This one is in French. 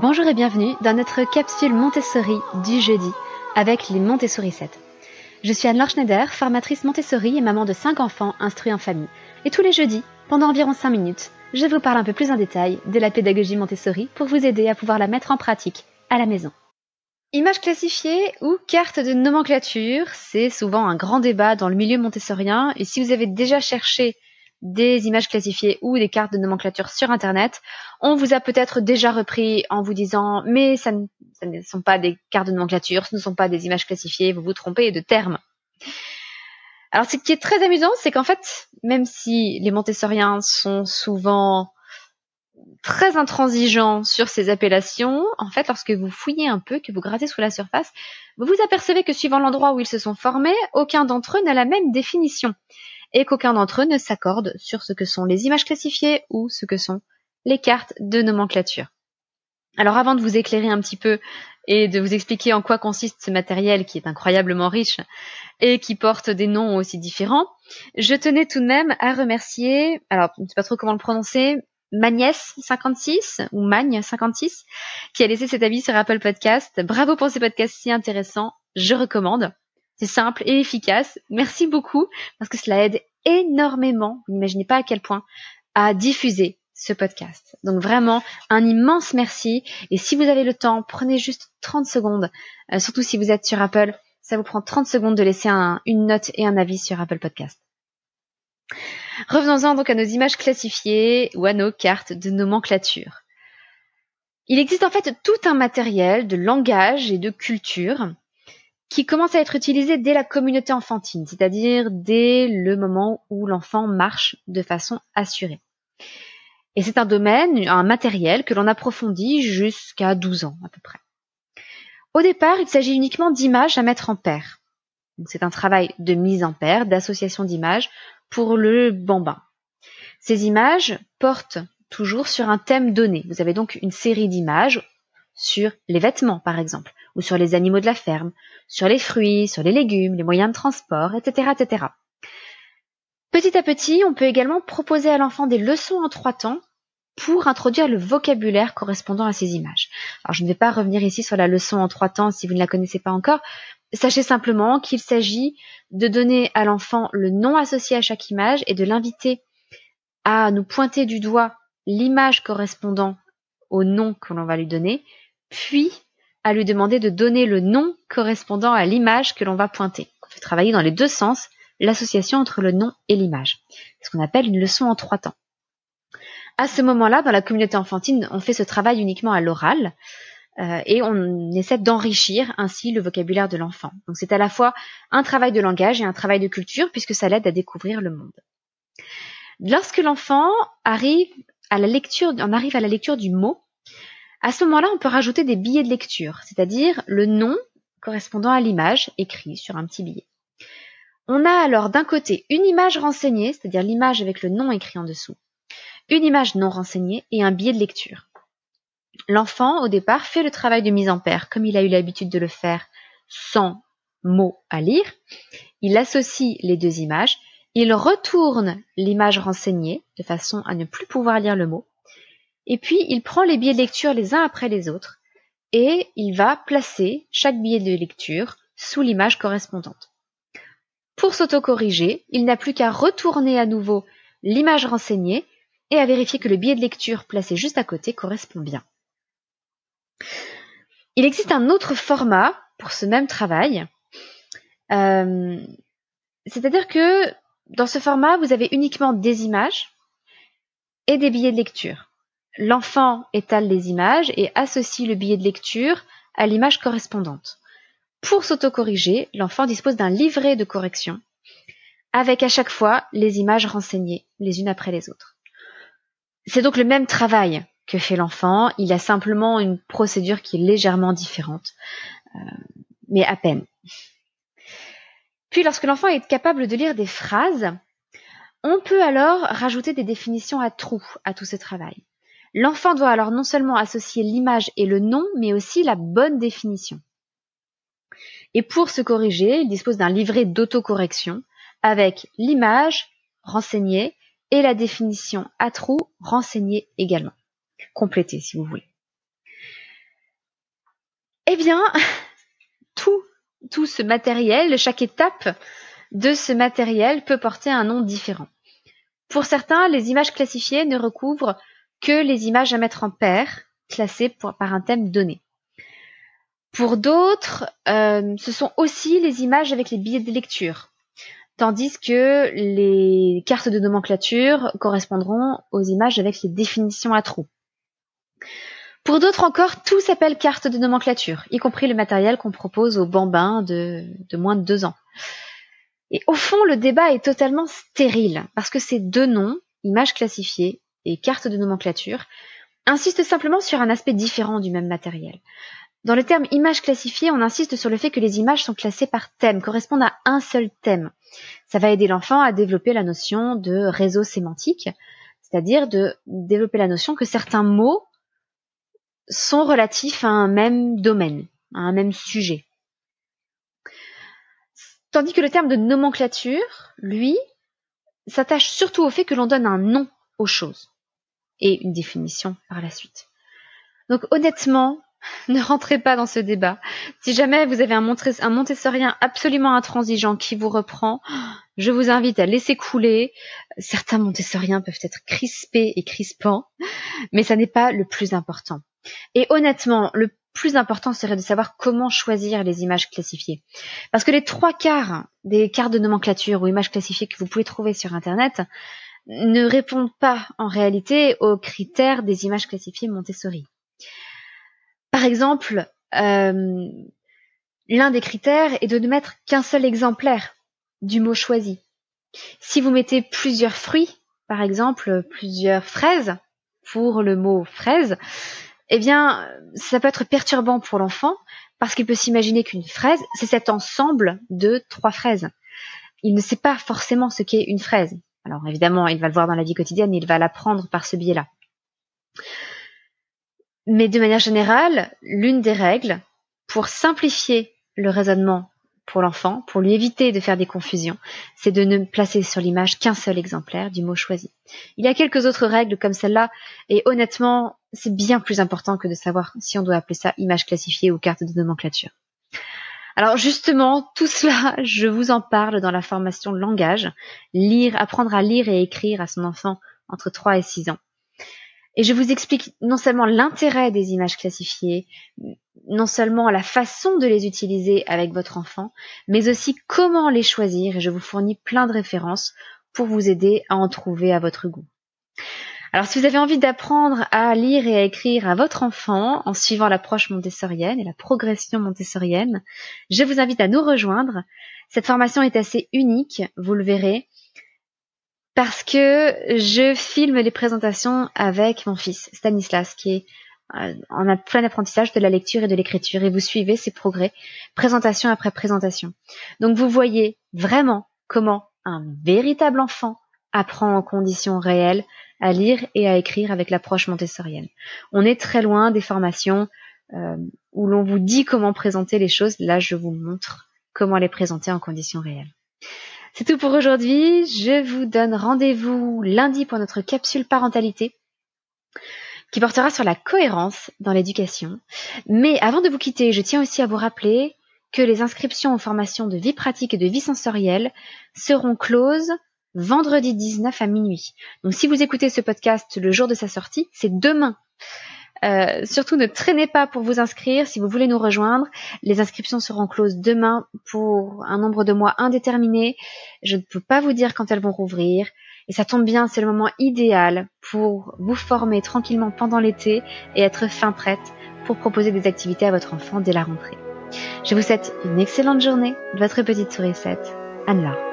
Bonjour et bienvenue dans notre capsule Montessori du jeudi avec les Montessori 7. Je suis Anne-Laure Schneider, formatrice Montessori et maman de 5 enfants instruits en famille. Et tous les jeudis, pendant environ 5 minutes, je vous parle un peu plus en détail de la pédagogie Montessori pour vous aider à pouvoir la mettre en pratique à la maison. Images classifiées ou carte de nomenclature, c'est souvent un grand débat dans le milieu montessorien et si vous avez déjà cherché des images classifiées ou des cartes de nomenclature sur Internet, on vous a peut-être déjà repris en vous disant mais ça ne, sont pas des cartes de nomenclature, ce ne sont pas des images classifiées, vous vous trompez de termes. Alors ce qui est très amusant, c'est qu'en fait, même si les montessoriens sont souvent très intransigeants sur ces appellations, en fait, lorsque vous fouillez un peu, que vous grattez sous la surface, vous vous apercevez que suivant l'endroit où ils se sont formés, aucun d'entre eux n'a la même définition et qu'aucun d'entre eux ne s'accorde sur ce que sont les images classifiées ou ce que sont les cartes de nomenclature. Alors avant de vous éclairer un petit peu et de vous expliquer en quoi consiste ce matériel qui est incroyablement riche et qui porte des noms aussi différents, je tenais tout de même à remercier, alors je ne sais pas trop comment le prononcer, Magnès56 ou Magne56 qui a laissé cet avis sur Apple Podcast. Bravo pour ces podcasts si intéressants, je recommande. C'est simple et efficace. Merci beaucoup parce que cela aide énormément, vous n'imaginez pas à quel point, à diffuser ce podcast. Donc vraiment, un immense merci. Et si vous avez le temps, prenez juste 30 secondes, euh, surtout si vous êtes sur Apple, ça vous prend 30 secondes de laisser une note et un avis sur Apple Podcast. Revenons-en donc à nos images classifiées ou à nos cartes de nomenclature. Il existe en fait tout un matériel de langage et de culture qui commence à être utilisé dès la communauté enfantine, c'est-à-dire dès le moment où l'enfant marche de façon assurée. Et c'est un domaine, un matériel que l'on approfondit jusqu'à 12 ans à peu près. Au départ, il s'agit uniquement d'images à mettre en paire. C'est un travail de mise en paire, d'association d'images pour le bambin. Ces images portent toujours sur un thème donné. Vous avez donc une série d'images sur les vêtements, par exemple, ou sur les animaux de la ferme, sur les fruits, sur les légumes, les moyens de transport, etc., etc. Petit à petit, on peut également proposer à l'enfant des leçons en trois temps pour introduire le vocabulaire correspondant à ces images. Alors je ne vais pas revenir ici sur la leçon en trois temps si vous ne la connaissez pas encore. Sachez simplement qu'il s'agit de donner à l'enfant le nom associé à chaque image et de l'inviter à nous pointer du doigt l'image correspondant au nom que l'on va lui donner, puis à lui demander de donner le nom correspondant à l'image que l'on va pointer. On fait travailler dans les deux sens l'association entre le nom et l'image. Ce qu'on appelle une leçon en trois temps. À ce moment-là, dans la communauté enfantine, on fait ce travail uniquement à l'oral euh, et on essaie d'enrichir ainsi le vocabulaire de l'enfant. Donc c'est à la fois un travail de langage et un travail de culture puisque ça l'aide à découvrir le monde. Lorsque l'enfant arrive à la lecture, on arrive à la lecture du mot, à ce moment-là, on peut rajouter des billets de lecture, c'est-à-dire le nom correspondant à l'image écrit sur un petit billet. On a alors d'un côté une image renseignée, c'est-à-dire l'image avec le nom écrit en dessous, une image non renseignée et un billet de lecture. L'enfant, au départ, fait le travail de mise en paire, comme il a eu l'habitude de le faire sans mots à lire. Il associe les deux images, il retourne l'image renseignée de façon à ne plus pouvoir lire le mot, et puis, il prend les billets de lecture les uns après les autres et il va placer chaque billet de lecture sous l'image correspondante. Pour s'autocorriger, il n'a plus qu'à retourner à nouveau l'image renseignée et à vérifier que le billet de lecture placé juste à côté correspond bien. Il existe un autre format pour ce même travail. Euh, c'est-à-dire que dans ce format, vous avez uniquement des images et des billets de lecture. L'enfant étale les images et associe le billet de lecture à l'image correspondante. Pour s'autocorriger, l'enfant dispose d'un livret de correction avec à chaque fois les images renseignées les unes après les autres. C'est donc le même travail que fait l'enfant, il a simplement une procédure qui est légèrement différente, euh, mais à peine. Puis lorsque l'enfant est capable de lire des phrases, on peut alors rajouter des définitions à trous à tout ce travail. L'enfant doit alors non seulement associer l'image et le nom, mais aussi la bonne définition. Et pour se corriger, il dispose d'un livret d'autocorrection avec l'image renseignée et la définition à trous renseignée également. Complétée si vous voulez. Eh bien, tout, tout ce matériel, chaque étape de ce matériel peut porter un nom différent. Pour certains, les images classifiées ne recouvrent que les images à mettre en paire, classées par un thème donné. Pour d'autres, euh, ce sont aussi les images avec les billets de lecture, tandis que les cartes de nomenclature correspondront aux images avec les définitions à trous. Pour d'autres encore, tout s'appelle carte de nomenclature, y compris le matériel qu'on propose aux bambins de, de moins de deux ans. Et au fond, le débat est totalement stérile, parce que ces deux noms, images classifiées et carte de nomenclature, insistent simplement sur un aspect différent du même matériel. Dans le terme image classifiée, on insiste sur le fait que les images sont classées par thème, correspondent à un seul thème. Ça va aider l'enfant à développer la notion de réseau sémantique, c'est-à-dire de développer la notion que certains mots sont relatifs à un même domaine, à un même sujet. Tandis que le terme de nomenclature, lui, s'attache surtout au fait que l'on donne un nom aux choses et une définition par la suite. Donc honnêtement, ne rentrez pas dans ce débat. Si jamais vous avez un, montessorien absolument intransigeant qui vous reprend, je vous invite à laisser couler. Certains montessoriens peuvent être crispés et crispants, mais ça n'est pas le plus important. Et honnêtement, le plus important serait de savoir comment choisir les images classifiées. Parce que les trois quarts des cartes de nomenclature ou images classifiées que vous pouvez trouver sur Internet ne répondent pas en réalité aux critères des images classifiées Montessori. Par exemple, euh, l'un des critères est de ne mettre qu'un seul exemplaire du mot choisi. Si vous mettez plusieurs fruits, par exemple plusieurs fraises pour le mot fraise, eh bien, ça peut être perturbant pour l'enfant parce qu'il peut s'imaginer qu'une fraise, c'est cet ensemble de trois fraises. Il ne sait pas forcément ce qu'est une fraise. Alors évidemment, il va le voir dans la vie quotidienne, il va l'apprendre par ce biais-là. Mais de manière générale, l'une des règles pour simplifier le raisonnement pour l'enfant, pour lui éviter de faire des confusions, c'est de ne placer sur l'image qu'un seul exemplaire du mot choisi. Il y a quelques autres règles comme celle-là, et honnêtement, c'est bien plus important que de savoir si on doit appeler ça image classifiée ou carte de nomenclature. Alors justement, tout cela, je vous en parle dans la formation langage, lire, apprendre à lire et écrire à son enfant entre 3 et 6 ans. Et je vous explique non seulement l'intérêt des images classifiées, non seulement la façon de les utiliser avec votre enfant, mais aussi comment les choisir et je vous fournis plein de références pour vous aider à en trouver à votre goût. Alors si vous avez envie d'apprendre à lire et à écrire à votre enfant en suivant l'approche montessorienne et la progression montessorienne, je vous invite à nous rejoindre. Cette formation est assez unique, vous le verrez parce que je filme les présentations avec mon fils Stanislas, qui est euh, en plein apprentissage de la lecture et de l'écriture, et vous suivez ses progrès, présentation après présentation. Donc vous voyez vraiment comment un véritable enfant apprend en conditions réelles à lire et à écrire avec l'approche montessorienne. On est très loin des formations euh, où l'on vous dit comment présenter les choses. Là, je vous montre comment les présenter en conditions réelles. C'est tout pour aujourd'hui. Je vous donne rendez-vous lundi pour notre capsule parentalité qui portera sur la cohérence dans l'éducation. Mais avant de vous quitter, je tiens aussi à vous rappeler que les inscriptions aux formations de vie pratique et de vie sensorielle seront closes vendredi 19 à minuit. Donc si vous écoutez ce podcast le jour de sa sortie, c'est demain. Euh, surtout ne traînez pas pour vous inscrire si vous voulez nous rejoindre. Les inscriptions seront closes demain pour un nombre de mois indéterminé. Je ne peux pas vous dire quand elles vont rouvrir. Et ça tombe bien, c'est le moment idéal pour vous former tranquillement pendant l'été et être fin prête pour proposer des activités à votre enfant dès la rentrée. Je vous souhaite une excellente journée. Votre petite sourisette, Anne-Laure.